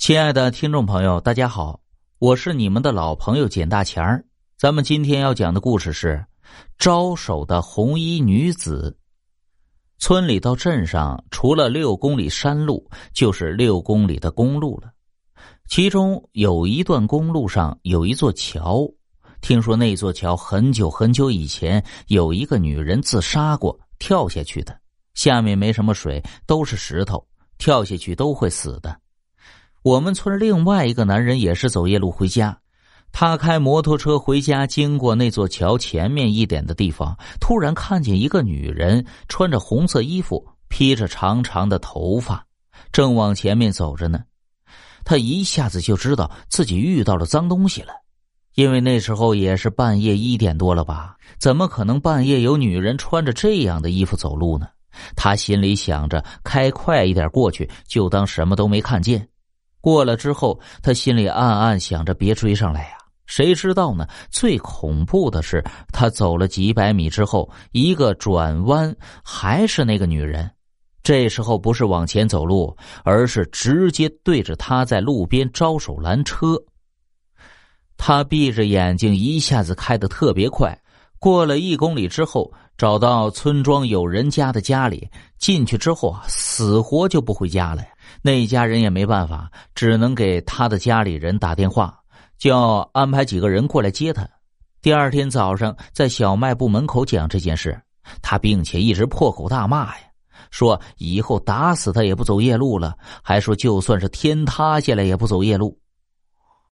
亲爱的听众朋友，大家好，我是你们的老朋友简大钱儿。咱们今天要讲的故事是招手的红衣女子。村里到镇上，除了六公里山路，就是六公里的公路了。其中有一段公路上有一座桥，听说那座桥很久很久以前有一个女人自杀过，跳下去的。下面没什么水，都是石头，跳下去都会死的。我们村另外一个男人也是走夜路回家，他开摩托车回家，经过那座桥前面一点的地方，突然看见一个女人穿着红色衣服，披着长长的头发，正往前面走着呢。他一下子就知道自己遇到了脏东西了，因为那时候也是半夜一点多了吧？怎么可能半夜有女人穿着这样的衣服走路呢？他心里想着，开快一点过去，就当什么都没看见。过了之后，他心里暗暗想着别追上来呀。谁知道呢？最恐怖的是，他走了几百米之后，一个转弯，还是那个女人。这时候不是往前走路，而是直接对着他在路边招手拦车。他闭着眼睛，一下子开的特别快。过了一公里之后，找到村庄有人家的家里，进去之后啊，死活就不回家了呀。那家人也没办法，只能给他的家里人打电话，叫安排几个人过来接他。第二天早上，在小卖部门口讲这件事，他并且一直破口大骂呀，说以后打死他也不走夜路了，还说就算是天塌下来也不走夜路。